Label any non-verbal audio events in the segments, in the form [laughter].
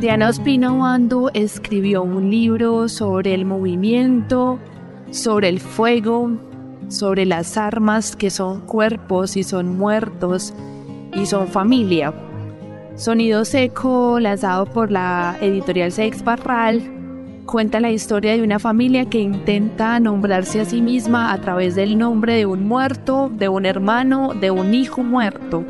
Diana Ospina Bando escribió un libro sobre el movimiento, sobre el fuego, sobre las armas que son cuerpos y son muertos y son familia. Sonido Seco, lanzado por la editorial Sex Barral, cuenta la historia de una familia que intenta nombrarse a sí misma a través del nombre de un muerto, de un hermano, de un hijo muerto.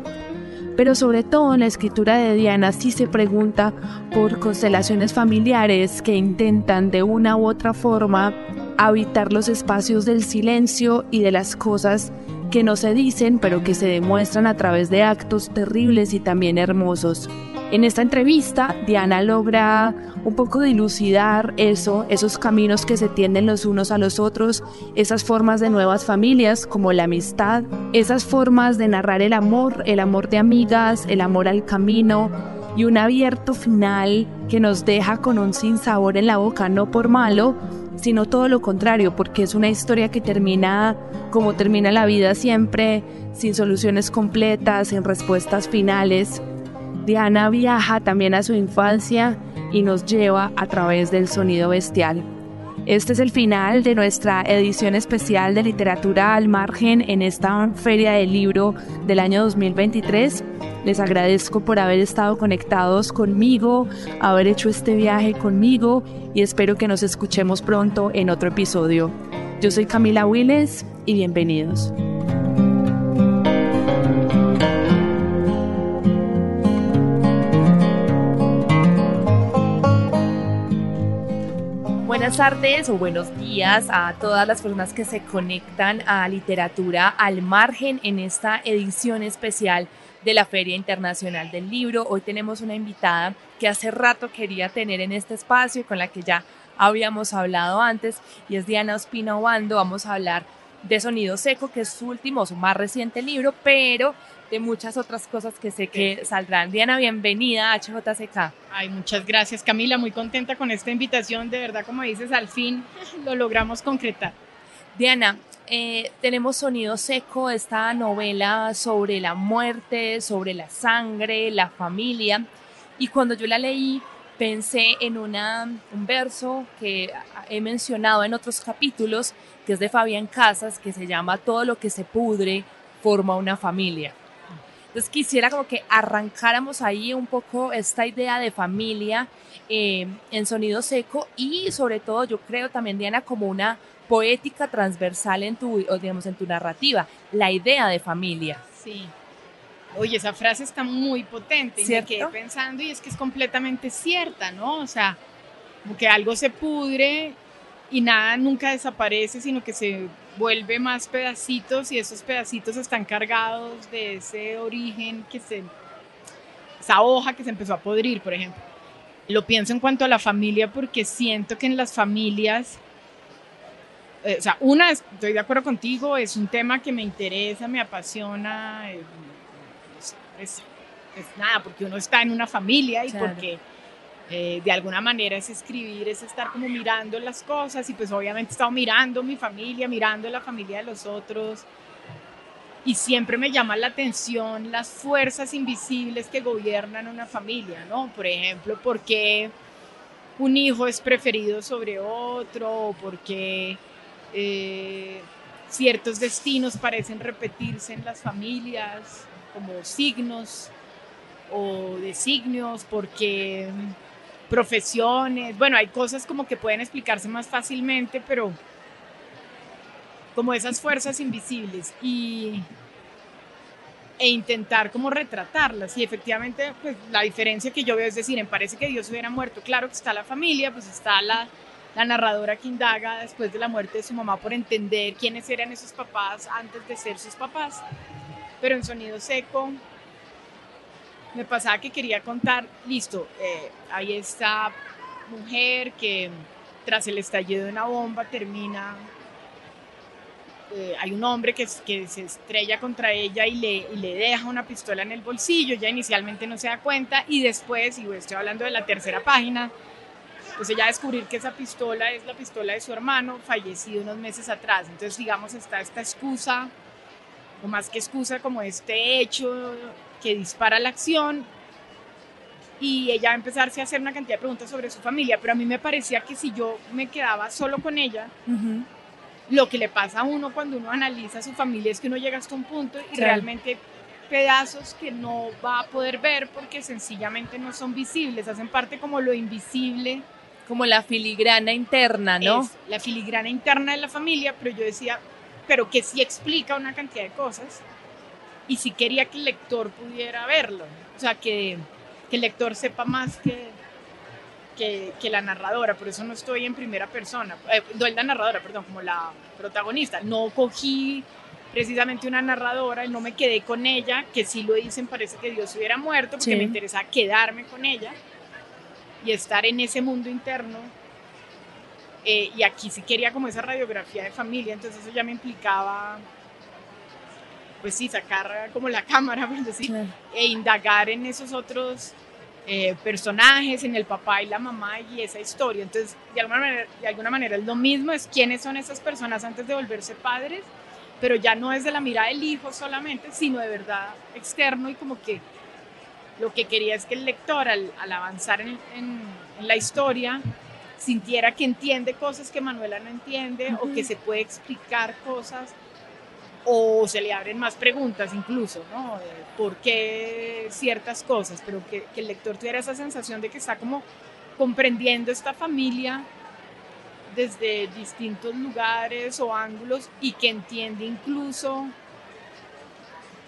Pero sobre todo en la escritura de Diana sí se pregunta por constelaciones familiares que intentan de una u otra forma habitar los espacios del silencio y de las cosas que no se dicen pero que se demuestran a través de actos terribles y también hermosos. En esta entrevista, Diana logra un poco dilucidar eso, esos caminos que se tienden los unos a los otros, esas formas de nuevas familias como la amistad, esas formas de narrar el amor, el amor de amigas, el amor al camino y un abierto final que nos deja con un sinsabor en la boca, no por malo, sino todo lo contrario, porque es una historia que termina como termina la vida siempre, sin soluciones completas, sin respuestas finales. Diana viaja también a su infancia y nos lleva a través del sonido bestial. Este es el final de nuestra edición especial de literatura al margen en esta feria del libro del año 2023. Les agradezco por haber estado conectados conmigo, haber hecho este viaje conmigo y espero que nos escuchemos pronto en otro episodio. Yo soy Camila Willes y bienvenidos. Buenas tardes o buenos días a todas las personas que se conectan a Literatura al Margen en esta edición especial de la Feria Internacional del Libro. Hoy tenemos una invitada que hace rato quería tener en este espacio y con la que ya habíamos hablado antes y es Diana Ospina Obando. Vamos a hablar de Sonido Seco, que es su último, su más reciente libro, pero de muchas otras cosas que sé que saldrán. Diana, bienvenida a HJCK. Ay, muchas gracias Camila, muy contenta con esta invitación, de verdad como dices, al fin [laughs] lo logramos concretar. Diana, eh, tenemos Sonido Seco, esta novela sobre la muerte, sobre la sangre, la familia, y cuando yo la leí pensé en una, un verso que he mencionado en otros capítulos, que es de Fabián Casas, que se llama Todo lo que se pudre forma una familia. Entonces quisiera como que arrancáramos ahí un poco esta idea de familia eh, en sonido seco y sobre todo yo creo también Diana como una poética transversal en tu, digamos, en tu narrativa, la idea de familia. Sí. Oye, esa frase está muy potente y me quedé pensando y es que es completamente cierta, ¿no? O sea, como que algo se pudre y nada nunca desaparece, sino que se vuelve más pedacitos y esos pedacitos están cargados de ese origen que se, esa hoja que se empezó a podrir, por ejemplo. Lo pienso en cuanto a la familia porque siento que en las familias, eh, o sea, una, estoy de acuerdo contigo, es un tema que me interesa, me apasiona, eh, es, nada, porque uno está en una familia y porque eh, de alguna manera es escribir, es estar como mirando las cosas y pues obviamente he estado mirando mi familia, mirando la familia de los otros y siempre me llama la atención las fuerzas invisibles que gobiernan una familia, ¿no? Por ejemplo, ¿por qué un hijo es preferido sobre otro? ¿O por qué eh, ciertos destinos parecen repetirse en las familias como signos o designios? Porque profesiones, bueno, hay cosas como que pueden explicarse más fácilmente, pero como esas fuerzas invisibles y e intentar como retratarlas. Y efectivamente pues la diferencia que yo veo es decir, en parece que Dios hubiera muerto, claro que está la familia, pues está la, la narradora que indaga después de la muerte de su mamá por entender quiénes eran esos papás antes de ser sus papás. Pero en sonido seco me pasaba que quería contar, listo, eh, ahí esta mujer que tras el estallido de una bomba termina, eh, hay un hombre que, que, se estrella contra ella y le, le deja una pistola en el bolsillo, ella inicialmente no se da cuenta y después, y estoy hablando de la tercera página, pues ella descubrir que esa pistola es la pistola de su hermano fallecido unos meses atrás. Entonces, digamos, está esta excusa, o más que excusa, como este hecho que dispara la acción. Y ella va a empezarse a hacer una cantidad de preguntas sobre su familia, pero a mí me parecía que si yo me quedaba solo con ella, lo que le pasa a uno cuando uno analiza su familia es que uno llega hasta un punto y realmente pedazos que no va a poder ver porque sencillamente no son visibles, hacen parte como lo invisible como la filigrana interna, ¿no? la filigrana interna de la familia, pero yo decía, pero que sí explica una cantidad de cosas y sí quería que el lector pudiera verlo, o sea, que, que el lector sepa más que, que, que, la narradora, por eso no estoy en primera persona, eh, no la narradora, perdón, como la protagonista, no cogí precisamente una narradora y no me quedé con ella, que sí lo dicen, parece que Dios hubiera muerto, porque me interesa quedarme con ella y estar en ese mundo interno. Eh, y aquí sí quería como esa radiografía de familia, entonces eso ya me implicaba, pues sí, sacar como la cámara, [laughs] por decir, e indagar en esos otros eh, personajes, en el papá y la mamá y esa historia. Entonces, de alguna, manera, de alguna manera es lo mismo, es quiénes son esas personas antes de volverse padres, pero ya no es de la mirada del hijo solamente, sino de verdad externo y como que lo que quería es que el lector al, avanzar en, la historia sintiera que entiende cosas que Manuela no entiende o que se puede explicar cosas o se le abren más preguntas incluso, ¿no? ¿Por qué ciertas cosas? Pero que, que el lector tuviera esa sensación de que está como comprendiendo esta familia desde distintos lugares o ángulos y que entiende incluso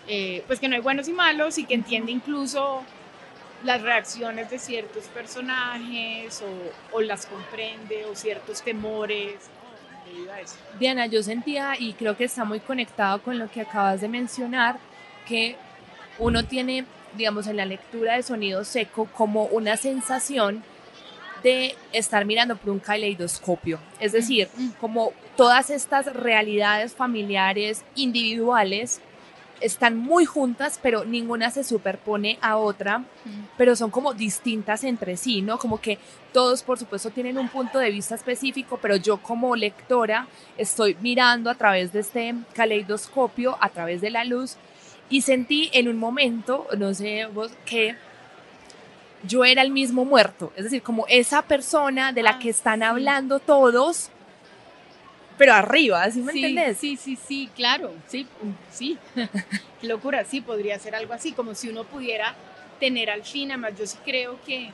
eh, pues que no hay buenos y malos y que entiende incluso las reacciones de ciertos personajes o, las comprende o ciertos temores. Diana, yo sentía y creo que está muy conectado con lo que acabas de mencionar, que uno tiene, digamos, en la lectura de sonido seco como una sensación de estar mirando por un caleidoscopio, es decir, como todas estas realidades familiares individuales están muy juntas, pero ninguna se superpone a otra, pero son como distintas entre sí, ¿no? Como que todos, por supuesto, tienen un punto de vista específico, pero yo como lectora estoy mirando a través de este caleidoscopio, a través de la luz, y sentí en un momento, no sé vos, que yo era el mismo muerto, es decir, como esa persona de la ah, que están hablando todos, pero arriba, ¿sí me sí, entendés? Sí, sí, sí, claro, sí, sí. [laughs] Qué locura, sí, podría ser algo así, como si uno pudiera tener al fin, además yo sí creo que,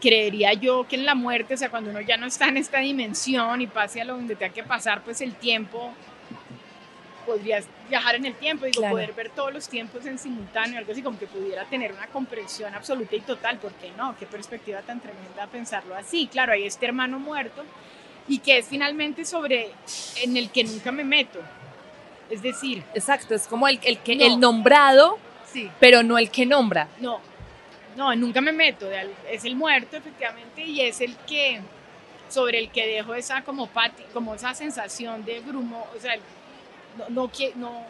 creería yo que en la muerte, o sea, cuando uno ya no está en esta dimensión y pase a lo donde tenga que pasar, pues el tiempo, podrías viajar en el tiempo, digo, poder ver todos los tiempos en simultáneo, algo así como que pudiera tener una comprensión absoluta y total, ¿por qué no? Qué perspectiva tan tremenda pensarlo así. Claro, hay este hermano muerto y que es finalmente sobre en el que nunca me meto. Es decir, exacto, es como el, el que el nombrado, sí. pero no el que nombra. No, no, nunca me meto. Es el muerto, efectivamente, y es el que sobre el que dejo esa como pati, como esa sensación de brumo, o sea, no, no, no,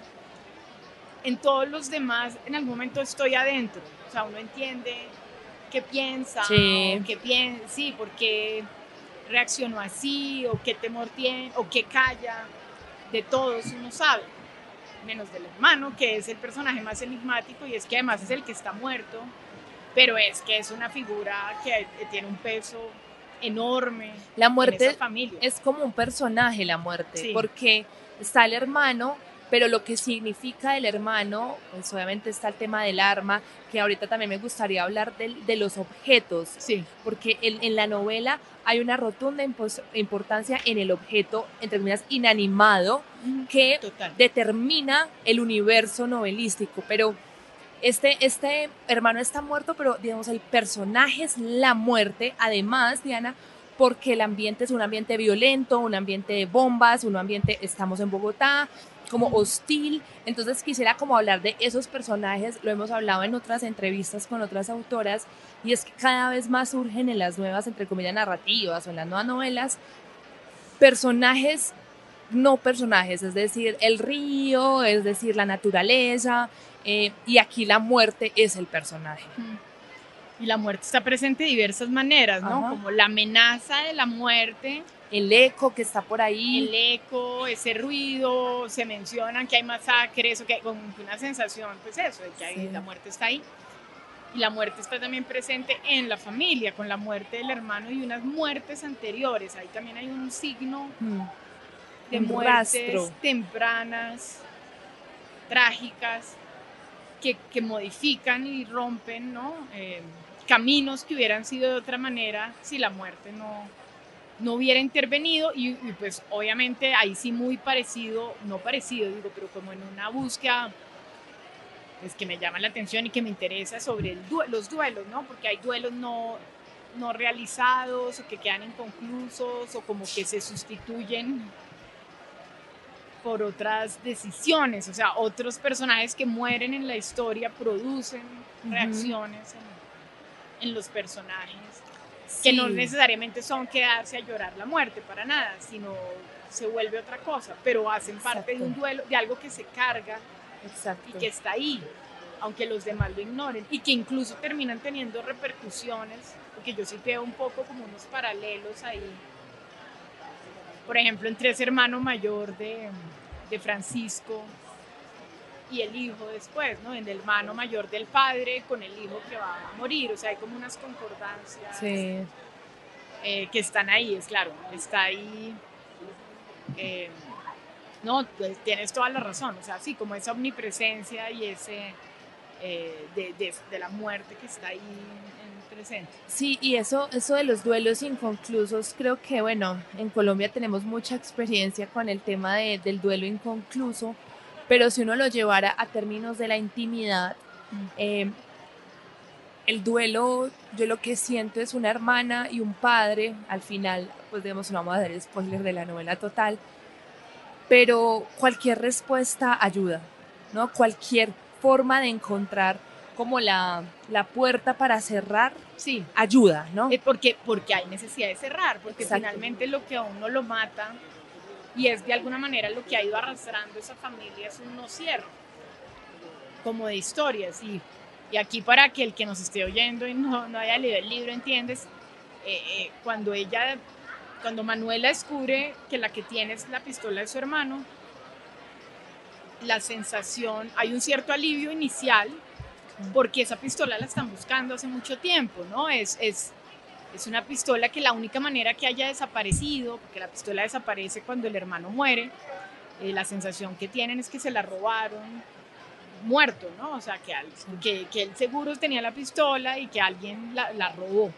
en todos los demás en algún momento estoy adentro, o sea, uno entiende qué piensa, sí. qué piensa, sí, porque reaccionó así, o qué temor tiene, o qué calla, de todos uno sabe, menos del hermano, que es el personaje más enigmático y es que además es el que está muerto, pero es que es una figura que tiene un peso enorme. La muerte familia. es como un personaje, la muerte, porque está el hermano pero lo que significa el hermano, pues obviamente está el tema del arma, que ahorita también me gustaría hablar de, de los objetos, sí. porque en, en, la novela hay una rotunda importancia en el objeto, entre comillas, inanimado, que determina el universo novelístico, pero este, este hermano está muerto, pero digamos el personaje es la muerte, además, Diana, porque el ambiente es un ambiente violento, un ambiente de bombas, un ambiente, estamos en Bogotá, como hostil. Entonces quisiera como hablar de esos personajes, lo hemos hablado en otras entrevistas con otras autoras, y es que cada vez más surgen en las nuevas, entre comillas, narrativas o en las nuevas novelas, personajes no personajes, es decir, el río, es decir, la naturaleza, eh, y aquí la muerte es el personaje. Y la muerte está presente de diversas maneras, ¿no? Como la amenaza de la muerte. El eco que está por ahí. El eco, ese ruido, se mencionan que hay masacres, o que con una sensación, pues eso, de que la muerte está ahí. Y la muerte está también presente en la familia, con la muerte del hermano y unas muertes anteriores. Ahí también hay un signo mm. de muertes tempranas, trágicas, que, que, modifican y rompen, ¿no? Eh, caminos que hubieran sido de otra manera si la muerte no, no hubiera intervenido y, pues obviamente ahí sí muy parecido, no parecido digo, pero como en una búsqueda pues que me llama la atención y que me interesa sobre el los duelos, ¿no? Porque hay duelos no, no realizados o que quedan inconclusos o como que se sustituyen por otras decisiones, o sea, otros personajes que mueren en la historia producen reacciones en los personajes, que no necesariamente son quedarse a llorar la muerte para nada, sino se vuelve otra cosa, pero hacen parte de un duelo, de algo que se carga y que está ahí, aunque los demás lo ignoren, y que incluso terminan teniendo repercusiones, porque yo sí veo un poco como unos paralelos ahí. Por ejemplo, entre ese hermano mayor de, de Francisco, y el hijo después, ¿no? En el hermano mayor del padre con el hijo que va a morir, o sea, hay como unas concordancias eh, que están ahí, es claro, está ahí. Eh, no, pues, tienes toda la razón, o sea, sí, como esa omnipresencia y ese eh, de, de, de, la muerte que está ahí en presente. Sí, y eso, eso de los duelos inconclusos, creo que, bueno, en Colombia tenemos mucha experiencia con el tema de, del duelo inconcluso pero si uno lo llevara a términos de la intimidad, eh, el duelo, yo lo que siento es una hermana y un padre, al final, pues digamos, no vamos a dar spoiler de la novela total, pero cualquier respuesta ayuda, ¿no? Cualquier forma de encontrar como la, la puerta para cerrar, sí. ayuda, ¿no? Eh, porque, porque hay necesidad de cerrar, porque finalmente lo que a uno lo mata y es de alguna manera lo que ha ido arrastrando esa familia, es un no cierre, como de historias. Y, y aquí para que el que nos esté oyendo y no, no haya leído el libro, entiendes, eh, eh, cuando ella, cuando Manuela descubre que la que tiene es la pistola de su hermano, la sensación, hay un cierto alivio inicial, porque esa pistola la están buscando hace mucho tiempo, ¿no? Es, es, es una pistola que la única manera que haya desaparecido, porque la pistola desaparece cuando el hermano muere, eh, la sensación que tienen es que se la robaron muerto, ¿no? O sea, que, que, que él seguro tenía la pistola y que alguien la, la, robó.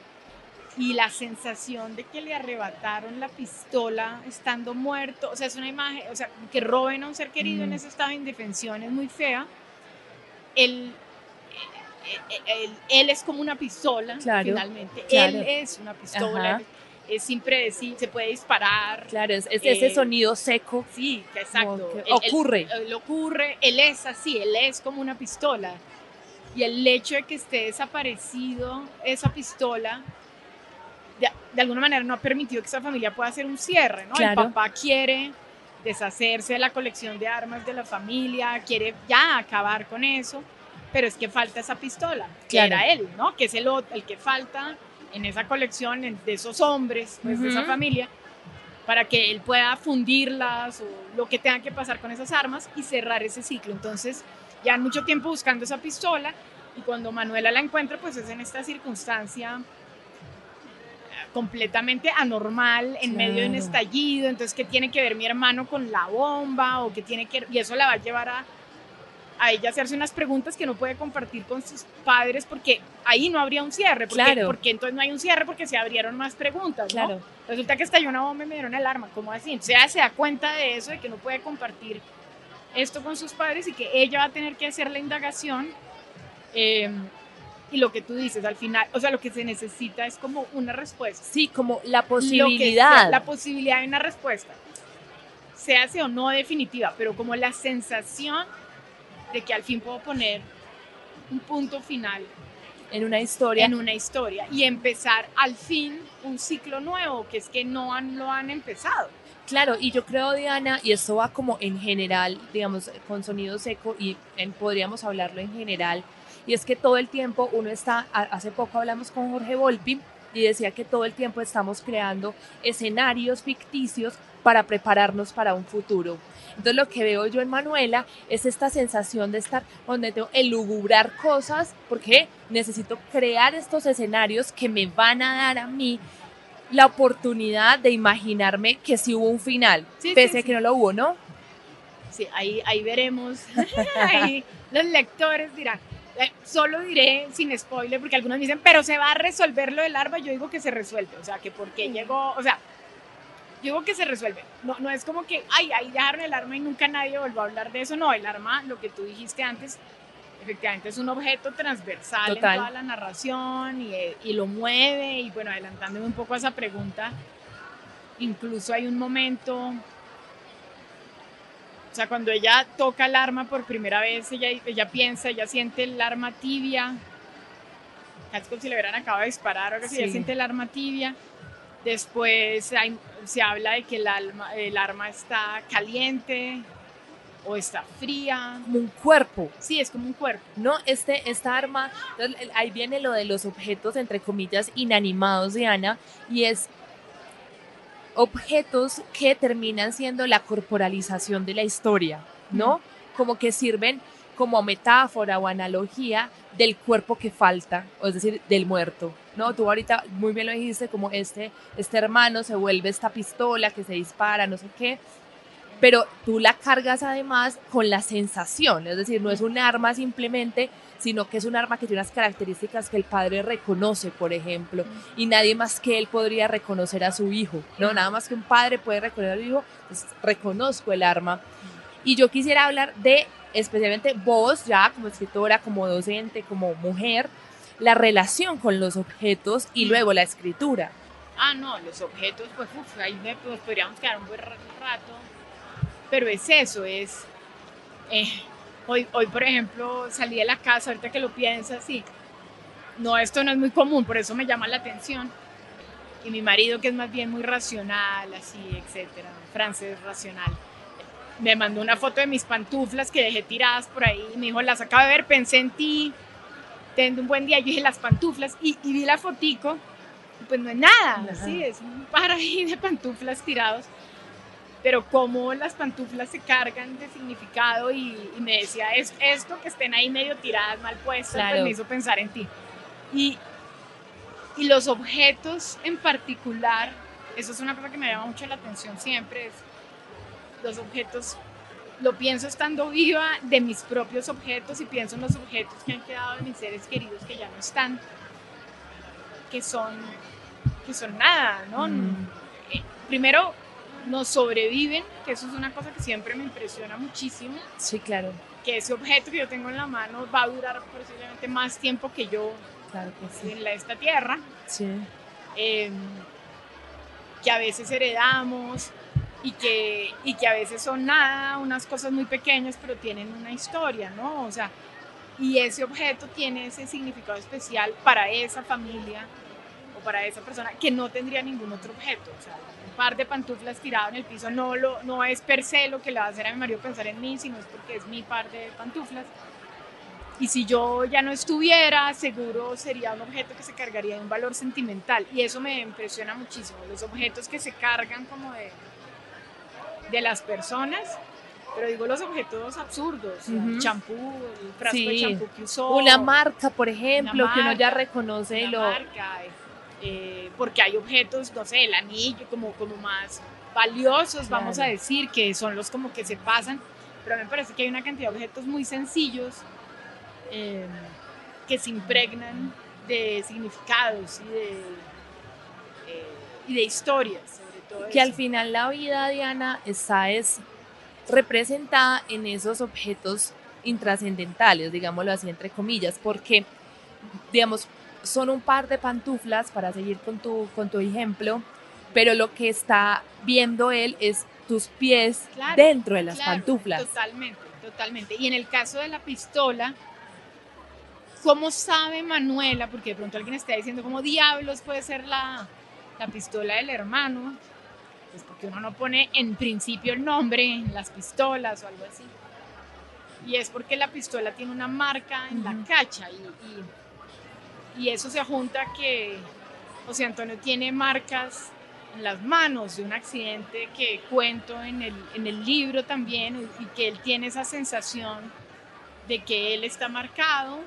Y la sensación de que le arrebataron la pistola estando muerto, o sea, es una imagen, o sea, que roben a un ser querido en ese estado de indefensión es muy fea. El, él, es como una pistola, finalmente. Él es una pistola. Es impredecible, se puede disparar. Claro, es, ese eh, sonido seco. Sí, exacto. ocurre. Él, ocurre, él es así, él es como una pistola. Y el hecho de que esté desaparecido esa pistola, de, alguna manera no ha permitido que esa familia pueda hacer un cierre, ¿no? El papá quiere deshacerse de la colección de armas de la familia, quiere ya acabar con eso pero es que falta esa pistola, que era él, ¿no? Que es el, el que falta en esa colección de esos hombres, pues, de esa familia, para que él pueda fundirlas o lo que tenga que pasar con esas armas y cerrar ese ciclo. Entonces, ya mucho tiempo buscando esa pistola y cuando Manuela la encuentra, pues es en esta circunstancia eh, completamente anormal en medio de un estallido, entonces qué tiene que ver mi hermano con la bomba o qué tiene que y eso la va a llevar a a ella hacerse unas preguntas que no puede compartir con sus padres porque ahí no habría un cierre. Porque, claro. Porque entonces no hay un cierre porque se abrieron más preguntas. Claro. Resulta que estalló una bomba y me dieron el arma. ¿Cómo así? O sea, se da cuenta de eso, de que no puede compartir esto con sus padres y que ella va a tener que hacer la indagación. Em, y lo que tú dices al final, o sea, lo que se necesita es como una respuesta. Sí, como la posibilidad. la posibilidad de una respuesta. Se hace o no definitiva, pero como la sensación de que al fin puedo poner un punto final en una historia. En una historia y empezar al fin un ciclo nuevo, que es que no han, lo han empezado. Claro, y yo creo, Diana, y esto va como en general, digamos, con sonido seco, y podríamos hablarlo en general, y es que todo el tiempo uno está, hace poco hablamos con Jorge Volpi, y decía que todo el tiempo estamos creando escenarios ficticios para prepararnos para un futuro. Entonces lo que veo yo en Manuela es esta sensación de estar donde tengo elugubrar cosas porque necesito crear estos escenarios que me van a dar a mí la oportunidad de imaginarme que sí hubo un final, pese a que no lo hubo, ¿no? Sí, ahí, ahí veremos. [laughs] ahí los lectores dirán, eh, solo diré sin spoiler, porque algunos me dicen, pero se va a resolver lo del arma, yo digo que se resuelve, o sea, que porque llegó, o sea, yo digo que se resuelve, no, no es como que, ay, ahí dejaron el arma y nunca nadie volvió a hablar de eso, no, el arma, lo que tú dijiste antes, efectivamente es un objeto transversal en toda la narración y, y lo mueve, y bueno, adelantándome un poco a esa pregunta, incluso hay un momento o sea, cuando ella toca el arma por primera vez, ella, ella piensa, ella siente el arma tibia. Es como si le hubieran acabado de disparar o algo así. Ella siente el arma tibia. Después se habla de que el, alma, el arma está caliente o está fría. Como un cuerpo. Sí, es como un cuerpo. No, este, esta arma, ahí viene lo de los objetos, entre comillas, inanimados de Ana, y es objetos que terminan siendo la corporalización de la historia, ¿no? Como que sirven como metáfora o analogía del cuerpo que falta, o es decir, del muerto, ¿no? Tú ahorita muy bien lo dijiste, como este, este hermano se vuelve esta pistola que se dispara, no sé qué, pero tú la cargas además con la sensación, es decir, no es un arma simplemente, sino que es un arma que tiene unas características que el padre reconoce, por ejemplo, y nadie más que él podría reconocer a su hijo, ¿no? Nada más que un padre puede reconocer a su hijo, pues reconozco el arma. Y yo quisiera hablar de, especialmente vos, ya como escritora, como docente, como mujer, la relación con los objetos y luego la escritura. Ah, no, los objetos, pues ahí pues, podríamos quedar un buen rato, pero es eso, es... Eh, Hoy, hoy, por ejemplo, salí de la casa, ahorita que lo piensas, y no, esto no es muy común, por eso me llama la atención. Y mi marido, que es más bien muy racional, así, etcétera, francés racional, me mandó una foto de mis pantuflas que dejé tiradas por ahí y me dijo, las acabo de ver, pensé en ti, teniendo un buen día. Yo dije, las pantuflas, y, vi la fotico, pues no es nada, así, es un par ahí de pantuflas tirados pero cómo las pantuflas se cargan de significado y, me decía, es esto que estén ahí medio tiradas, mal puestas, pues me hizo pensar en ti. Y, y los objetos en particular, eso es una cosa que me llama mucho la atención siempre, es los objetos, lo pienso estando viva de mis propios objetos y pienso en los objetos que han quedado de mis seres queridos que ya no están, que son, que son nada, ¿no? Mm. Eh, primero, nos sobreviven, que eso es una cosa que siempre me impresiona muchísimo. Sí, claro. Que ese objeto que yo tengo en la mano va a durar posiblemente más tiempo que yo claro que en esta tierra. Sí. Em, que a veces heredamos y que, y que a veces son nada, unas cosas muy pequeñas, pero tienen una historia, ¿no? O sea, y ese objeto tiene ese significado especial para esa familia o para esa persona que no tendría ningún otro objeto. O sea, par de pantuflas tirado en el piso no, lo, no es per se lo que le va a hacer a mi marido pensar en mí, sino es porque es mi par de pantuflas. Y si yo ya no estuviera, seguro sería un objeto que se cargaría de un valor sentimental. Y eso me impresiona muchísimo. Los objetos que se cargan como de, de las personas, pero digo los objetos absurdos, el champú, el frasco de champú que usó. Una marca, por ejemplo, que uno ya reconoce una lo... Marca, eh, porque hay objetos, no sé, el anillo como, como más valiosos, vamos a decir, que son los como que se pasan, pero a mí me parece que hay una cantidad de objetos muy sencillos em, que se impregnan de significados y de, eh, y de historias. Que al final la vida, Diana, está es representada en esos objetos intrascendentales, digámoslo así, entre comillas, porque digamos, son un par de pantuflas, para seguir con tu, con tu ejemplo, pero lo que está viendo él es tus pies dentro de las pantuflas. Totalmente, totalmente. Y en el caso de la pistola, ¿cómo sabe Manuela? Porque de pronto alguien está diciendo, ¿cómo diablos puede ser la, la pistola del hermano? Pues porque uno no pone en principio el nombre en las pistolas o algo así. Y es porque la pistola tiene una marca en la cacha y, y, eso se junta que José Antonio tiene marcas en las manos de un accidente que cuento en el, en el libro también y que él tiene esa sensación de que él está marcado,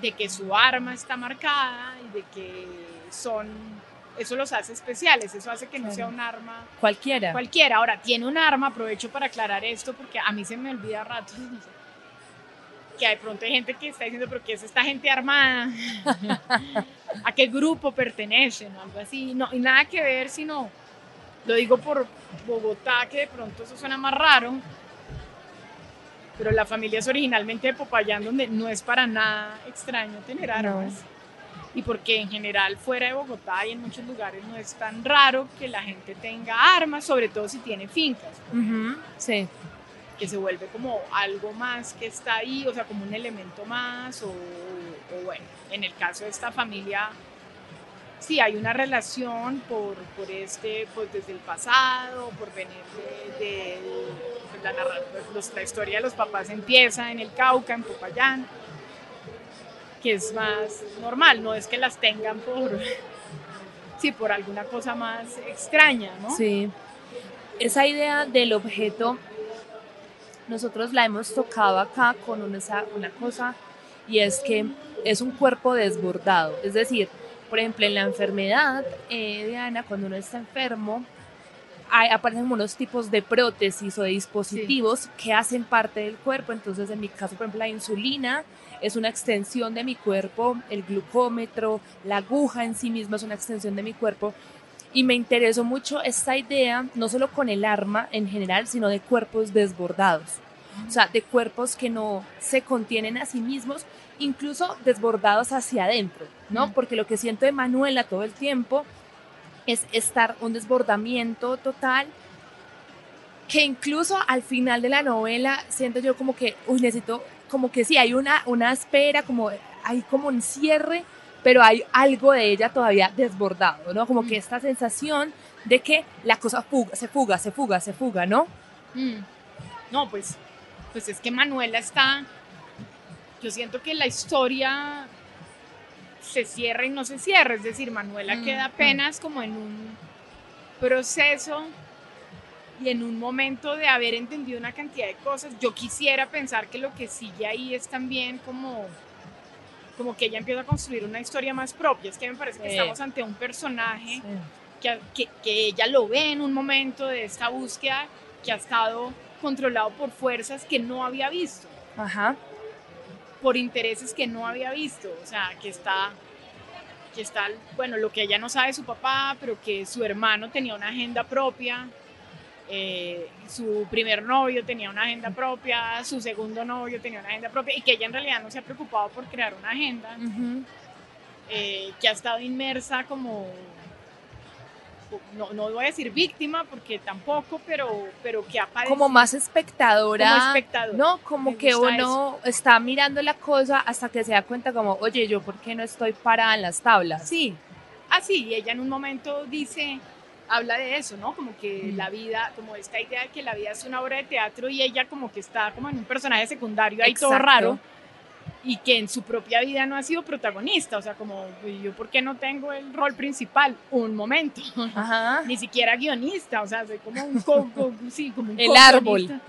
de que su arma está marcada y de que son eso los hace especiales, eso hace que no sea un arma cualquiera. Cualquiera. Ahora, tiene un arma, aprovecho para aclarar esto porque a mí se me olvida rato [laughs] que de pronto hay gente que está diciendo, pero ¿qué es esta gente armada? [laughs] ¿A qué grupo pertenecen? O algo así. No, y nada que ver, sino, lo digo por Bogotá, que de pronto eso suena más raro, pero la familia es originalmente de Popayán, donde no es para nada extraño tener armas y porque en general fuera de Bogotá y en muchos lugares no es tan raro que la gente tenga armas, sobre todo si tiene fincas. Sí. Que se vuelve como algo más que está ahí, o sea, como un elemento más, o, bueno, en el caso de esta familia, sí hay una relación por, por este, pues desde el pasado, por venir de, pues, la, pues, la historia de los papás empieza en el Cauca, en Popayán que es más normal, no es que las tengan por, [laughs] sí, por alguna cosa más extraña, ¿no? Sí. Esa idea del objeto, nosotros la hemos tocado acá con una, una cosa y es que es un cuerpo desbordado, es decir, por ejemplo, en la enfermedad eh, de Ana, cuando uno está enfermo, hay, aparecen unos tipos de prótesis o de dispositivos que hacen parte del cuerpo. Entonces, en mi caso, por ejemplo, la insulina es una extensión de mi cuerpo, el glucómetro, la aguja en sí misma es una extensión de mi cuerpo. Y me interesó mucho esta idea, no solo con el arma en general, sino de cuerpos desbordados. O sea, de cuerpos que no se contienen a sí mismos, incluso desbordados hacia adentro, ¿no? Porque lo que siento de Manuela todo el tiempo es estar un desbordamiento total que incluso al final de la novela siento yo como que, uy, necesito como que sí, hay una, una espera, como hay como un cierre, pero hay algo de ella todavía desbordado, ¿no? Como que mm. esta sensación de que la cosa fuga, se fuga, se fuga, se fuga, ¿no? Mm. No, pues, pues es que Manuela está, yo siento que la historia se cierra y no se cierra, es decir, Manuela mm, queda apenas como en un proceso y en un momento de haber entendido una cantidad de cosas, yo quisiera pensar que lo que sigue ahí es también como, como que ella empieza a construir una historia más propia. Es que me parece que estamos ante un personaje que, que, que, ella lo ve en un momento de esta búsqueda que ha estado controlado por fuerzas que no había visto. Ajá. Por intereses que no había visto. O sea, que está que está, bueno, lo que ella no sabe de su papá, pero que su hermano tenía una agenda propia, eh, su primer novio tenía una agenda propia, su segundo novio tenía una agenda propia y que ella en realidad no se ha preocupado por crear una agenda, eh, que ha estado inmersa como, no, no, voy a decir víctima porque tampoco, pero, pero que ha Como más espectadora. Como espectadora. No, como que uno está mirando la cosa hasta que se da cuenta como, oye, yo por qué no estoy parada en las tablas. Sí, así, y ella en un momento dice habla de eso, ¿no? Como que la vida, como esta idea de que la vida es una obra de teatro y ella como que está como en un personaje secundario ahí todo raro y que en su propia vida no ha sido protagonista, o sea, como yo por qué no tengo el rol principal un momento, [laughs] Ajá. ni siquiera guionista, o sea, soy como un co, sí, como un [laughs] el árbol.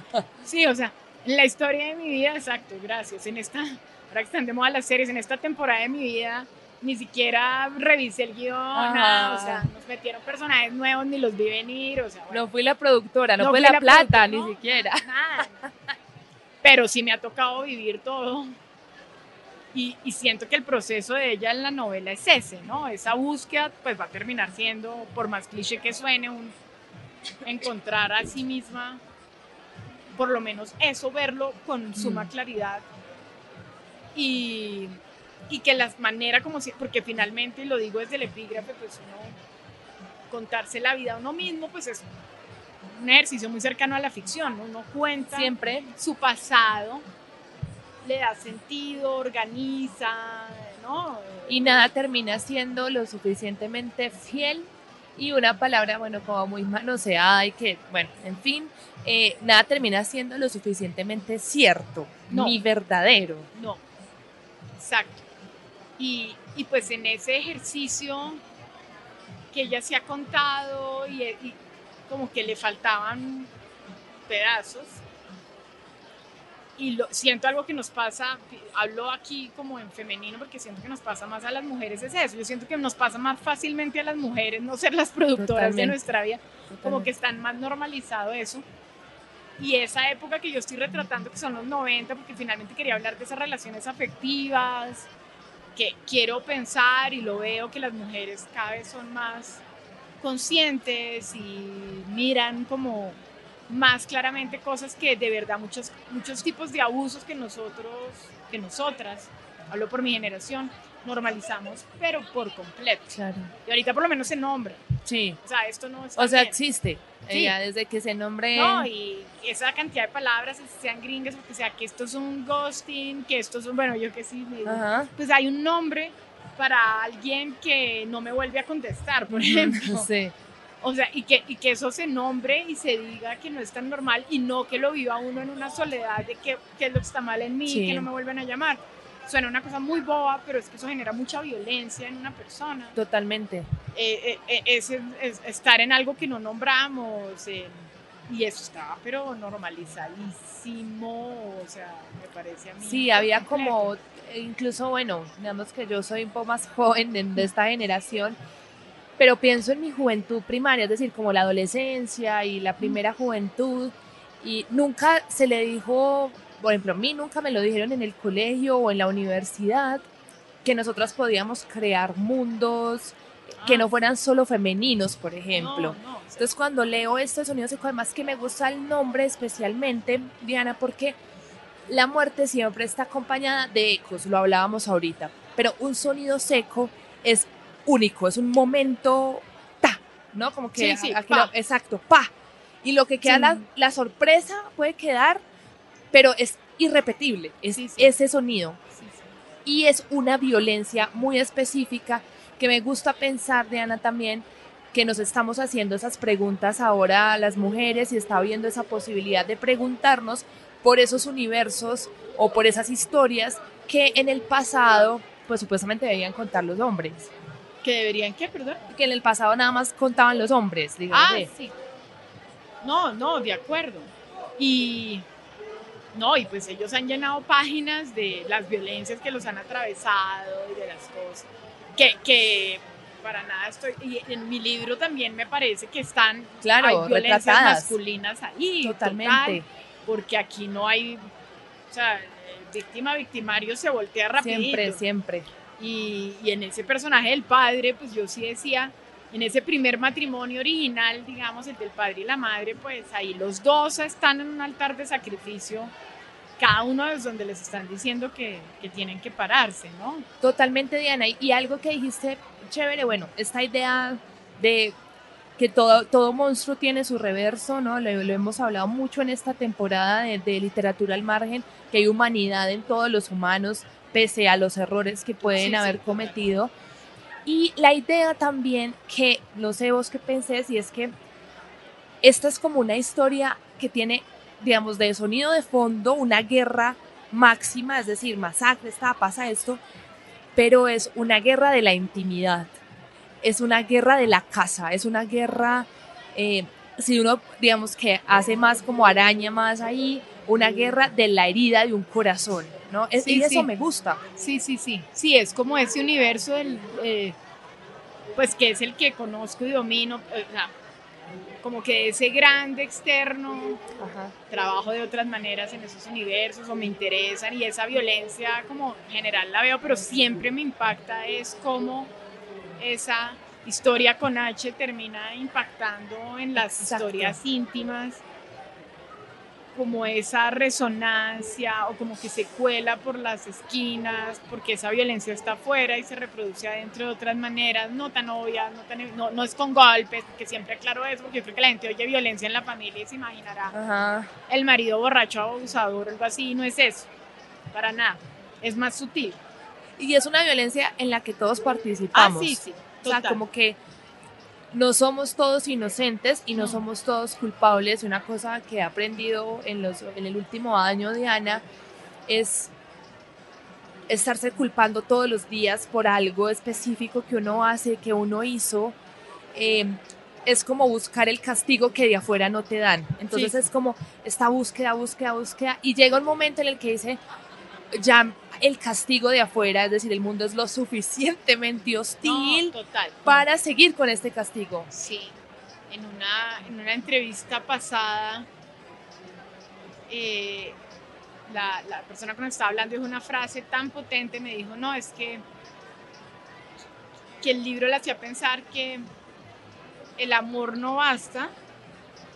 Sí, o sea, en la historia de mi vida, exacto, gracias. En esta, ahora que están de moda las series, en esta temporada de mi vida ni siquiera revisé el guion, nada, o sea, nos metieron personajes nuevos, ni los vi venir, o sea, No fui la productora, no, fue la, plata, ni siquiera. Nada. Pero sí me ha tocado vivir todo. Y, y, siento que el proceso de ella en la novela es ese, ¿no? Esa búsqueda, pues va a terminar siendo, por más cliché que suene, un encontrar a sí misma, por lo menos eso, verlo con suma mm. claridad. Y, y que las maneras como si, porque finalmente, lo digo desde el epígrafe, pues uno contarse la vida a uno mismo, pues es un ejercicio muy cercano a la ficción, uno cuenta siempre su pasado, le da sentido, organiza, ¿no? Y nada termina siendo lo suficientemente fiel y una palabra, bueno, como muy manoseada y que, bueno, en fin, eh, nada termina siendo lo suficientemente cierto, ni verdadero. No, exacto. Y, y, pues en ese ejercicio que ella se ha contado y, y como que le faltaban pedazos, y lo, siento algo que nos pasa, hablo aquí como en femenino porque siento que nos pasa más a las mujeres, es eso, yo siento que nos pasa más fácilmente a las mujeres no ser las productoras de nuestra vida, como que están más normalizado eso. Y esa época que yo estoy retratando, que son los 90, porque finalmente quería hablar de esas relaciones afectivas, que quiero pensar y lo veo que las mujeres cada vez son más conscientes y miran como más claramente cosas que de verdad muchos, muchos tipos de abusos que nosotros, que nosotras, hablo por mi generación, normalizamos, pero por completo. Claro. Y ahorita por lo menos se nombra. Sí. O sea, esto no O sea, existe. Sí. Ya desde que se nombre. No, y esa cantidad de palabras, sean gringas, porque sea que esto es un ghosting, que esto es un, bueno, yo que sí, pues hay un nombre para alguien que no me vuelve a contestar, por ejemplo. [laughs] Sí. O sea, y que, y que eso se nombre y se diga que no es tan normal y no que lo viva uno en una soledad de que, que es lo que está mal en mí, que no me vuelven a llamar. Suena una cosa muy boba, pero es que eso genera mucha violencia en una persona. Totalmente. Eh, eh, es, estar en algo que no nombramos. y eso estaba, pero normalizadísimo. O sea, me parece a mí. Sí, había como, incluso, bueno, digamos que yo soy un poco más [laughs] joven de esta generación pero pienso en mi juventud primaria, es decir, como la adolescencia y la primera juventud, y nunca se le dijo, por ejemplo, a mí nunca me lo dijeron en el colegio o en la universidad, que nosotras podíamos crear mundos que no ah. fueran solo femeninos, por ejemplo. Entonces, cuando leo este sonido seco, además que me gusta el nombre especialmente, Diana, porque la muerte siempre está acompañada de ecos, lo hablábamos ahorita, pero un sonido seco es único, es un momento ta, ¿no? Como que sí, exacto, pa. Y lo que queda, la, sorpresa puede quedar, pero es irrepetible, es ese sonido. Y es una violencia muy específica que me gusta pensar, Diana, también que nos estamos haciendo esas preguntas ahora a las mujeres y está habiendo esa posibilidad de preguntarnos por esos universos o por esas historias que en el pasado, pues supuestamente debían contar los hombres. ¿Que deberían qué, perdón? Que en el pasado nada más contaban los hombres, digamos. Ah, sí. No, no, de acuerdo. Y no, y pues ellos han llenado páginas de las violencias que los han atravesado y de las cosas. Que, que para nada estoy. Y en mi libro también me parece que están. Claro, hay violencias masculinas ahí. Totalmente. porque aquí no hay. O sea, víctima, victimario se voltea rapidito. Siempre, siempre. Y, en ese personaje del padre, pues yo sí decía, en ese primer matrimonio original, digamos, el del padre y la madre, pues ahí los dos están en un altar de sacrificio, cada uno es donde les están diciendo que, que tienen que pararse, ¿no? Totalmente, Diana. Y, algo que dijiste, chévere, bueno, esta idea de que todo, todo monstruo tiene su reverso, ¿no? Lo, lo hemos hablado mucho en esta temporada de, de literatura al margen, que hay humanidad en todos los humanos, pese a los errores que pueden haber cometido. Y la idea también que, no sé vos qué pensé, y es que esta es como una historia que tiene, digamos, de sonido de fondo, una guerra máxima, es decir, masacre, está, pasa esto, pero es una guerra de la intimidad, es una guerra de la casa, es una guerra, eh, si uno, digamos, que hace más como araña más ahí, una guerra de la herida de un corazón. ¿no? Es, y eso me gusta. Sí, sí, sí. Sí, es como ese universo del, eh, pues que es el que conozco y domino, como que ese grande externo, trabajo de otras maneras en esos universos o me interesan y esa violencia como general la veo, pero siempre me impacta es como esa historia con H termina impactando en las historias íntimas como esa resonancia o como que se cuela por las esquinas, porque esa violencia está afuera y se reproduce adentro de otras maneras, no tan obvias, no, tan, no, no es con golpes, que siempre aclaro eso, porque yo creo que la gente oye violencia en la familia y se imaginará el marido borracho abusador algo así, no es eso, para nada, es más sutil. Y es una violencia en la que todos participamos. Ah, sí, sí. O sea, como que no somos todos inocentes y no, somos todos culpables. Una cosa que he aprendido en, los, en el último año de Ana es estarse culpando todos los días por algo específico que uno hace, que uno hizo. Em, es como buscar el castigo que de afuera no te dan. Entonces es como esta búsqueda, búsqueda, búsqueda. Y llega un momento en el que dice, ya el castigo de afuera, es decir, el mundo es lo suficientemente hostil para seguir con este castigo. Sí, en una, en una entrevista pasada, eh, la, la, persona con la que estaba hablando dijo una frase tan potente, me dijo, no, es que, que el libro le hacía pensar que el amor no basta,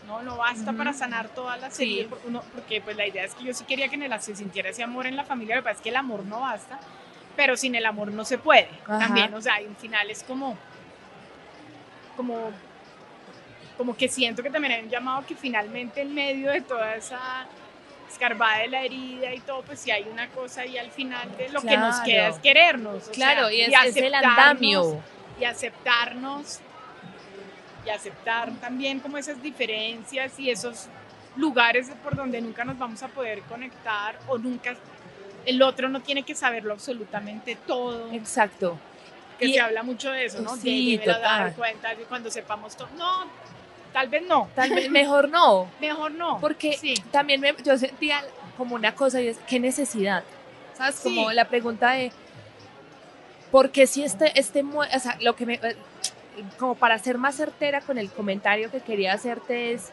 no, no basta para sanar toda la serie, porque pues la idea es que yo sí quería que en se sintiera ese amor en la familia, lo que pasa es que el amor no basta, pero sin el amor no se puede, también, o sea, un final es como, como, como que siento que también hay un llamado que finalmente en medio de toda esa escarbada de la herida y todo, pues si hay una cosa ahí al final de lo que nos queda es querernos. claro, y es, el andamio. Y aceptarnos y aceptar también como esas diferencias y esos lugares por donde nunca nos vamos a poder conectar o nunca el otro no tiene que saberlo absolutamente todo. Exacto. Que se habla mucho de eso, ¿no? Sí, de, dar cuenta de cuando sepamos todo. No, tal vez no. Tal vez mejor no. [laughs] mejor no. Porque también yo sentía como una cosa y es, ¿qué necesidad? ¿Sabes? Como la pregunta de, ¿por qué si este, este, o sea, lo que me, como para ser más certera con el comentario que quería hacerte es,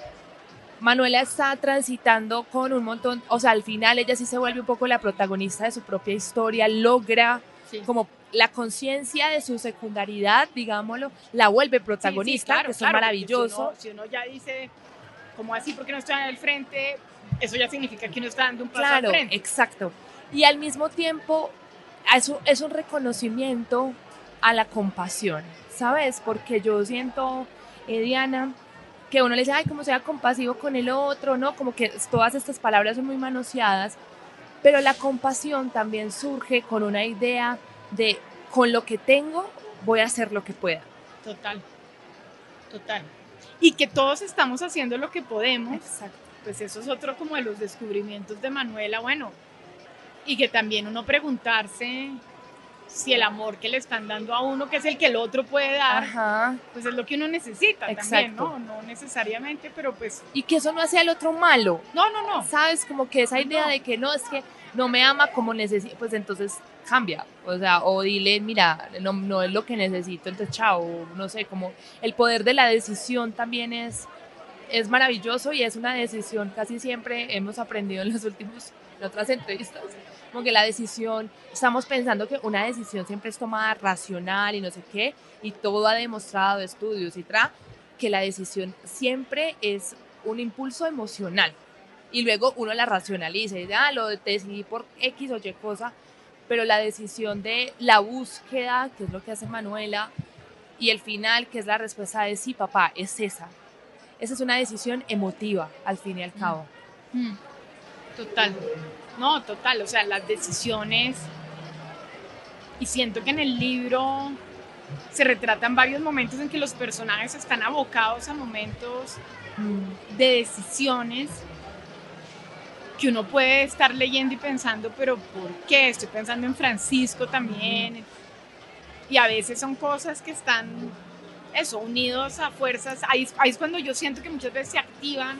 Manuela está transitando con un montón, o sea, al final ella sí se vuelve un poco la protagonista de su propia historia, logra como la conciencia de su secundaridad, digámoslo, la vuelve protagonista, que es maravilloso. Si uno, ya dice, como así, porque no está en el frente, eso ya significa que uno está dando un paso claro, al frente. exacto. Y al mismo tiempo, eso es un reconocimiento a la compasión. ¿Sabes? Porque yo siento, eh, Diana, que uno le dice, ay, como sea compasivo con el otro, ¿no? Como que todas estas palabras son muy manoseadas, pero la compasión también surge con una idea de, con lo que tengo, voy a hacer lo que pueda. Total, total. Y que todos estamos haciendo lo que podemos. Exacto. Pues eso es otro como de los descubrimientos de Manuela, bueno, y que también uno preguntarse si el amor que le están dando a uno, que es el que el otro puede dar, pues es lo que uno necesita también, ¿no? No necesariamente, pero pues... Y que eso no hace al otro malo. No, no, no. ¿Sabes? Como que esa idea de que no, es que no me ama como necesito, pues entonces cambia. O sea, o dile, mira, no, no es lo que necesito, entonces chao, no sé, como el poder de la decisión también es, es maravilloso y es una decisión, casi siempre hemos aprendido en los últimos, en otras entrevistas, como que la decisión, estamos pensando que una decisión siempre es tomada racional y no sé qué, y todo ha demostrado estudios y tra, que la decisión siempre es un impulso emocional. Y luego uno la racionaliza y dice, ah, lo decidí por X o Y cosa, pero la decisión de la búsqueda, que es lo que hace Manuela, y el final, que es la respuesta de sí, papá, es esa. Esa es una decisión emotiva, al fin y al cabo. Mm. Total. No, total, o sea, las decisiones. Y siento que en el libro se retratan varios momentos en que los personajes están abocados a momentos de decisiones que uno puede estar leyendo y pensando, pero ¿por qué? Estoy pensando en Francisco también. Y a veces son cosas que están, eso, unidos a fuerzas. Ahí, ahí es cuando yo siento que muchas veces se activan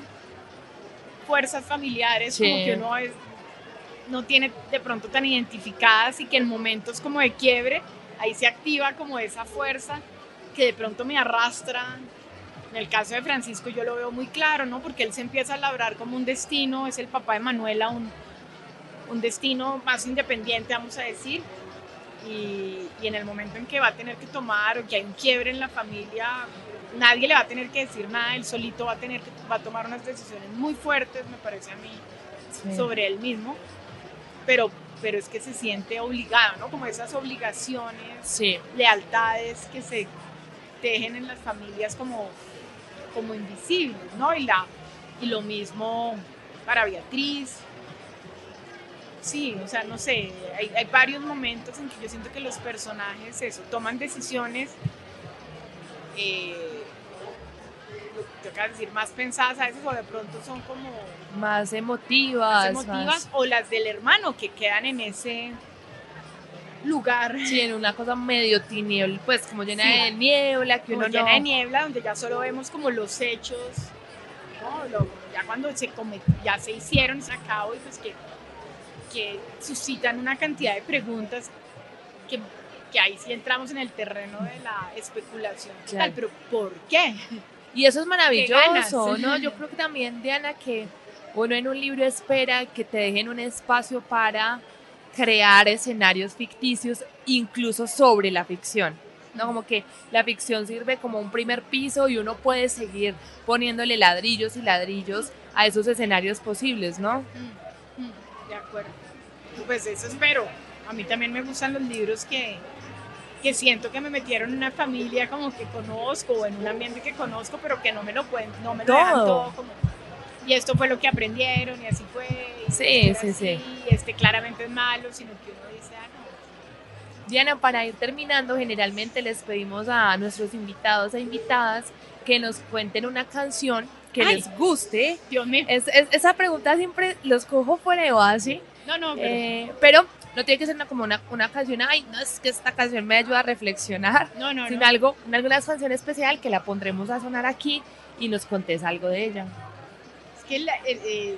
fuerzas familiares, como que uno es, no tiene de pronto tan identificadas y que en momentos como de quiebre, ahí se activa como esa fuerza que de pronto me arrastra. En el caso de Francisco yo lo veo muy claro, ¿no? Porque él se empieza a labrar como un destino, es el papá de Manuela, un, un destino más independiente, vamos a decir. y, y en el momento en que va a tener que tomar o que hay un quiebre en la familia, nadie le va a tener que decir nada, él solito va a tener que va a tomar unas decisiones muy fuertes, me parece a mí, Sí. sobre él mismo, pero, pero es que se siente obligado, ¿no? Como esas obligaciones, Sí. lealtades que se tejen en las familias como, como invisibles, ¿no? Y, la, y lo mismo para Beatriz. Sí, o sea, no sé, hay, hay varios momentos en que yo siento que los personajes, eso, toman decisiones, eh, lo que te acabas de decir, más pensadas a veces o de pronto son como Más más emotivas. emotivas más- o las del hermano que quedan en ese lugar Sí, en una cosa medio tiniebla, pues como llena Sí. de niebla, que como uno llena no... de niebla donde ya solo vemos como los hechos ¿no? Lo- ya cuando se come- ya se hicieron se acabó y pues que, que suscitan una cantidad de preguntas que, que ahí sí entramos en el terreno de la especulación Claro. pero ¿por qué? Y eso es maravilloso. ¿no? Yo creo que también, Diana, que uno en un libro espera que te dejen un espacio para crear escenarios ficticios, incluso sobre la ficción. ¿no? Como que la ficción sirve como un primer piso y uno puede seguir poniéndole ladrillos y ladrillos a esos escenarios posibles, ¿no? Mm, mm, De acuerdo. Pues eso espero. A mí también me gustan los libros que, que siento que me metieron en una familia como que conozco o en un ambiente que conozco, pero que no me lo pueden, no me lo dejan todo como, y esto fue lo que aprendieron y así fue. y Sí, sí, sí. así, y este claramente es malo, sino que uno dice, ah, no. Diana, para ir terminando, generalmente les pedimos a nuestros invitados e invitadas que nos cuenten una canción que Ay. les guste. Dios mío. Es, es- esa pregunta siempre los cojo fuera de base, No, no, pero eh, pero no tiene que ser una, como una, una canción, ay, no, es que esta canción me ayuda a reflexionar, no, no, sino no. algo, una, alguna canción especial que la pondremos a sonar aquí y nos contes algo de ella. Que el- eh,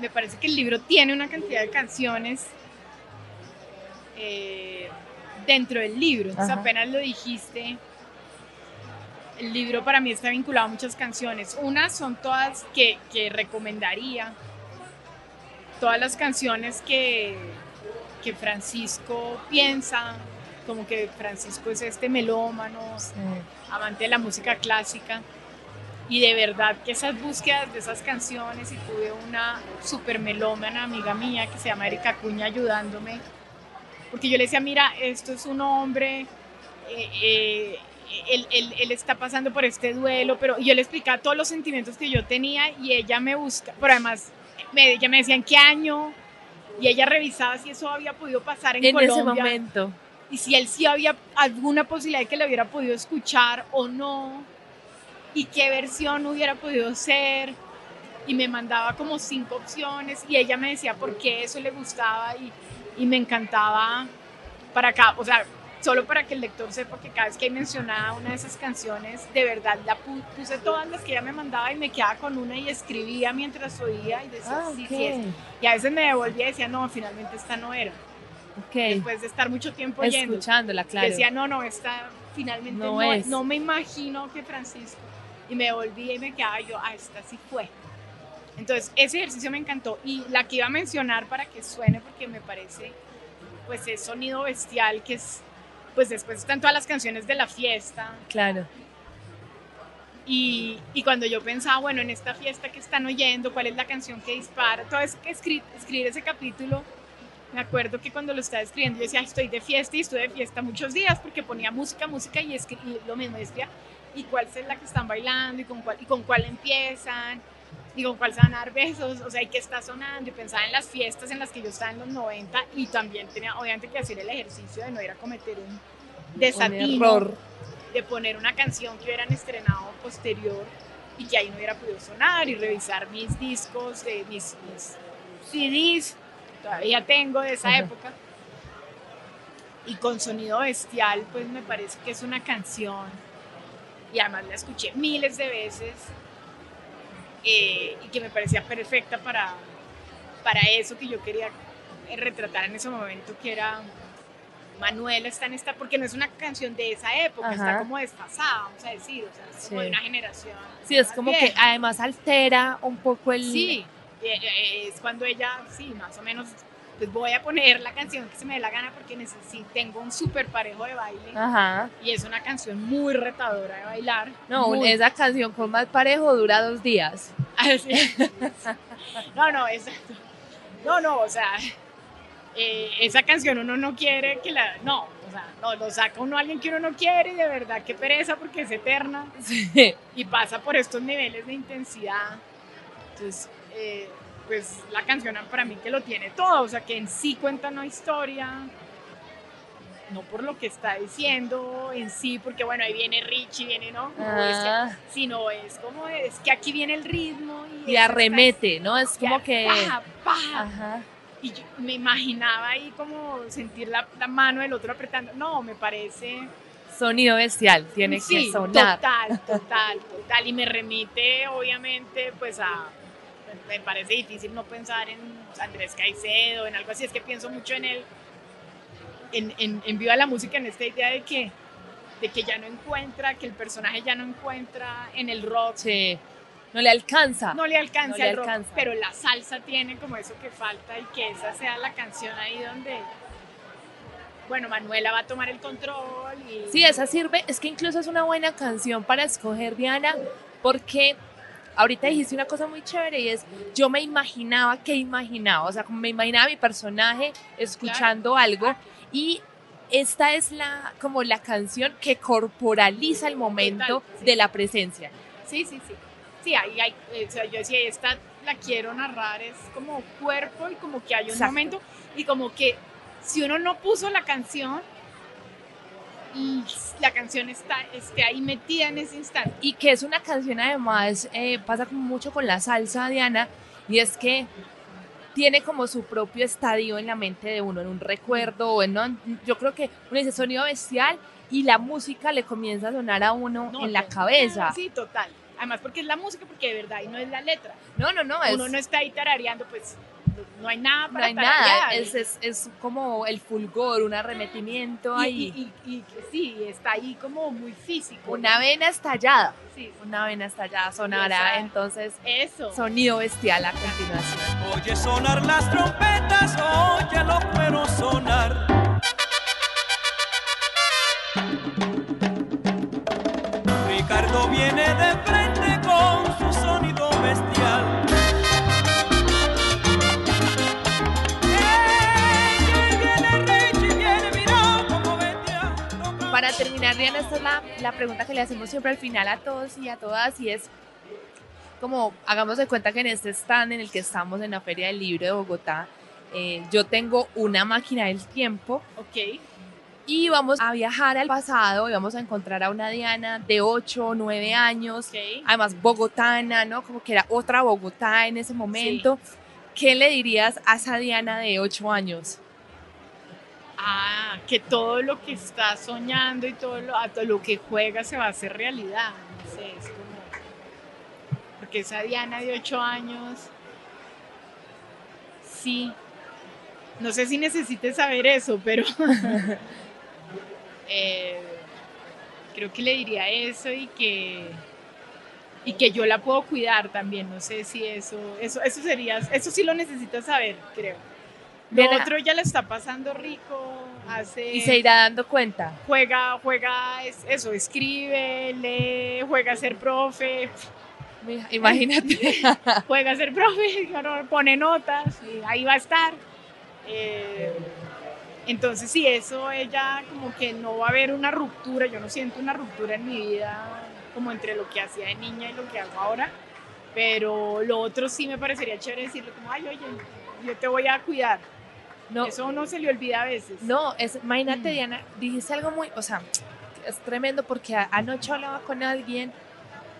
me parece que el libro tiene una cantidad de canciones eh, dentro del libro. Entonces Ajá. apenas lo dijiste. El libro para mí está vinculado a muchas canciones. Unas son todas que, que recomendaría. Todas las canciones que, que Francisco piensa, como que Francisco es este melómano, amante de la música clásica. Y de verdad que esas búsquedas de esas canciones, y tuve una super melómana amiga mía que se llama Erika Cuña ayudándome, porque yo le decía, mira, esto es un hombre, eh, eh, él, él- él está pasando por este duelo, pero yo le explicaba todos los sentimientos que yo tenía y ella me busca, pero además me, ella me decía en qué año, y ella revisaba si eso había podido pasar en, En Colombia ese momento. y si él sí había alguna posibilidad de que le hubiera podido escuchar o no, y qué versión hubiera podido ser, y me mandaba como cinco opciones, y ella me decía por qué eso le gustaba, y, y me encantaba para acá, o sea, solo para que el lector sepa que cada vez que mencionaba una de esas canciones, de verdad la pu- puse todas las que ella me mandaba y me quedaba con una y escribía mientras oía y decía, Ah, sí, ok. sí es. Y a veces me devolvía y decía, no, finalmente esta no era. ok. Después de estar mucho tiempo oyendo. Escuchándola, claro. Decía, no, no, esta finalmente No no, es. no me imagino que Francisco. Y me volví y me quedaba yo, ah, esta sí fue. Entonces, ese ejercicio me encantó. Y la que iba a mencionar para que suene, porque me parece, pues es sonido bestial, que es, pues después están todas las canciones de la fiesta. Claro. Y, y cuando yo pensaba, bueno, en esta fiesta que están oyendo, ¿cuál es la canción que dispara? Todo es que escri- escribir ese capítulo, me acuerdo que cuando lo estaba escribiendo yo decía, "Ay, estoy de fiesta y estuve de fiesta muchos días porque ponía música, música y, y lo mismo decía, ¿y cuál es la que están bailando? ¿Y con cuál, y con cuál empiezan? ¿Y con cuál se van a dar besos? O sea, ¿y qué está sonando? Y pensaba en las fiestas en las que yo estaba en los 90 y también tenía obviamente que hacer el ejercicio de no ir a cometer un Un desatino error. de poner una canción que hubieran estrenado posterior y que ahí no hubiera podido sonar y revisar mis discos, de mis, mis CDs, todavía tengo de esa Ajá. época. Y con sonido bestial, pues me parece que es una canción, y además la escuché miles de veces, eh, y que me parecía perfecta para, para eso que yo quería retratar en ese momento, que era Manuela está en esta, porque no es una canción de esa época, está como desfasada, vamos a decir, o sea, es como Sí. de una generación. Sí, es como que además altera un poco el... Sí, eh, eh, es cuando ella, sí, más o menos pues voy a poner la canción que se me dé la gana porque necesito, tengo un súper parejo de baile. Ajá. Y es una canción muy retadora de bailar. No, muy- esa canción con más parejo dura dos días. [laughs] Así. No, no, exacto. No, no, o sea, eh, esa canción uno no quiere que la. No, o sea, no, lo saca uno a alguien que uno no quiere y de verdad qué pereza porque es eterna [laughs] Sí. y pasa por estos niveles de intensidad. Entonces, eh, pues la canción para mí que lo tiene todo, o sea, que en sí cuenta una historia, no por lo que está diciendo en sí, porque bueno, ahí viene Richie, viene, ¿no? No, es que- Ah, sino es como, es que aquí viene el ritmo y, y arremete, ¿no? Es como que... pa, pa. Ajá. Y yo me imaginaba ahí como sentir la, la mano del otro apretando. No, me parece... Sonido bestial, tiene Sí, que sonar. Total, total, total. Y me remite, obviamente, pues a. Me parece difícil no pensar en Andrés Caicedo, en algo así. Es que pienso mucho en él, en, en, en Viva la Música, en esta idea de que, de que ya no encuentra, que el personaje ya no encuentra en el rock. Sí. No le alcanza. No le alcanza No le al rock, alcanza. pero la salsa tiene como eso que falta y que esa sea la canción ahí donde. Bueno, Manuela va a tomar el control y. Sí, esa sirve, es que incluso es una buena canción para escoger, Diana, porque ahorita dijiste una cosa muy chévere y es, yo me imaginaba que imaginaba, o sea, como me imaginaba mi personaje escuchando algo y esta es la, como la canción que corporaliza el momento Total, sí. de la presencia. Sí, sí, sí. Sí, ahí hay, eh, o sea, yo decía, esta la quiero narrar, es como cuerpo y como que hay un Exacto. momento y como que si uno no puso la canción la canción está esté ahí metida en ese instante. Y que es una canción además, eh, pasa como mucho con la salsa, Diana, y es que tiene como su propio estadio en la mente de uno, en un recuerdo, o en, ¿no? yo creo que uno dice sonido bestial y la música le comienza a sonar a uno No, en la cabeza. Sí, total. Además porque es la música, porque de verdad y no es la letra. No, no, no, es, Uno no está ahí tarareando, pues no, no hay nada no para hay nada, es, es, es como el fulgor, un arremetimiento y, ahí, y- y- y que sí, está ahí como muy físico. una vena estallada, Sí, una vena estallada sonará, Exacto. entonces eso. sonido bestial a continuación. Oye sonar las trompetas, oye los cueros sonar. Ricardo viene de frente Para terminar, Diana, esta es la, la pregunta que le hacemos siempre al final a todos y a todas y es como hagamos de cuenta que en este stand en el que estamos en la Feria del Libro de Bogotá, eh, yo tengo una máquina del tiempo Ok. y vamos a viajar al pasado y vamos a encontrar a una Diana de 8 o 9 años, además bogotana, ¿no? Como que era otra Bogotá en ese momento. ¿Qué le dirías a esa Diana de 8 años? Ah, que todo lo que está soñando y todo lo, a todo lo que juega se va a hacer realidad. No sé, es como. Porque esa Diana de 8 años. Sí. No sé si necesites saber eso, pero. [laughs] eh, creo que le diría eso y que. Y que yo la puedo cuidar también. No sé si eso. Eso, eso sería. Eso sí lo necesitas saber, creo. Lo otro ya la está pasando rico, hace... Y se irá dando cuenta. Juega, juega, es- eso, escribe, lee, juega a ser profe, Imagínate. [laughs] juega a ser profe, [laughs] pone notas, y ahí va a estar. Eh, entonces, sí, eso ella como que no va a haber una ruptura, yo no siento una ruptura en mi vida como entre lo que hacía de niña y lo que hago ahora, pero lo otro sí me parecería chévere decirle como, ay, oye, yo te voy a cuidar. No, Eso no se le olvida a veces. No, es, imagínate, Mm. Diana, dijiste algo muy, o sea, es tremendo porque anoche hablaba con alguien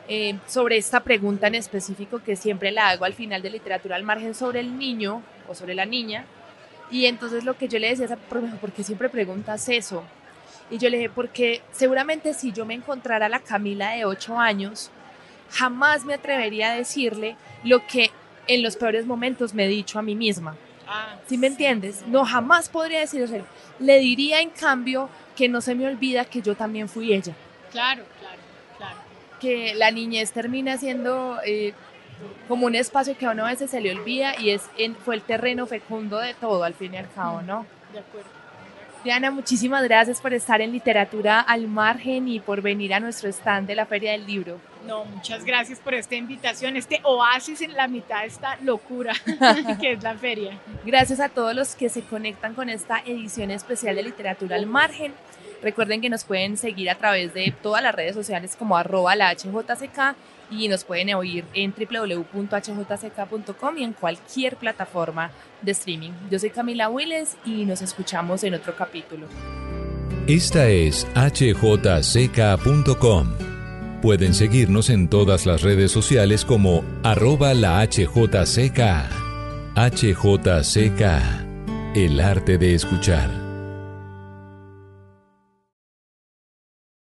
eh, sobre esta pregunta en específico que siempre la hago al final de literatura al margen sobre el niño o sobre la niña. Y entonces lo que yo le decía a esa profe, me dijo, ¿por qué siempre preguntas eso? Y yo le dije, porque seguramente si yo me encontrara a la Camila de 8 años, jamás me atrevería a decirle lo que en los peores momentos me he dicho a mí misma. Ah, ¿Sí me entiendes? No, jamás podría decirlo. Le diría, en cambio, que no se me olvida que yo también fui ella. Claro, claro, claro. Que la niñez termina siendo eh, como un espacio que a uno a veces se le olvida y es en, fue el terreno fecundo de todo al fin y al cabo, ¿no? De acuerdo. Diana, muchísimas gracias por estar en Literatura al Margen y por venir a nuestro stand de la Feria del Libro. No, muchas gracias por esta invitación, este oasis en la mitad de esta locura [laughs] [laughs] que es la feria. Gracias a todos los que se conectan con esta edición especial de Literatura al Margen. Recuerden que nos pueden seguir a través de todas las redes sociales como arroba la HJCK y nos pueden oír en www.hjck.com y en cualquier plataforma de streaming. Yo soy Camila Willes y nos escuchamos en otro capítulo. Esta es hjck.com. Pueden seguirnos en todas las redes sociales como arroba la HJCK. HJCK, el arte de escuchar.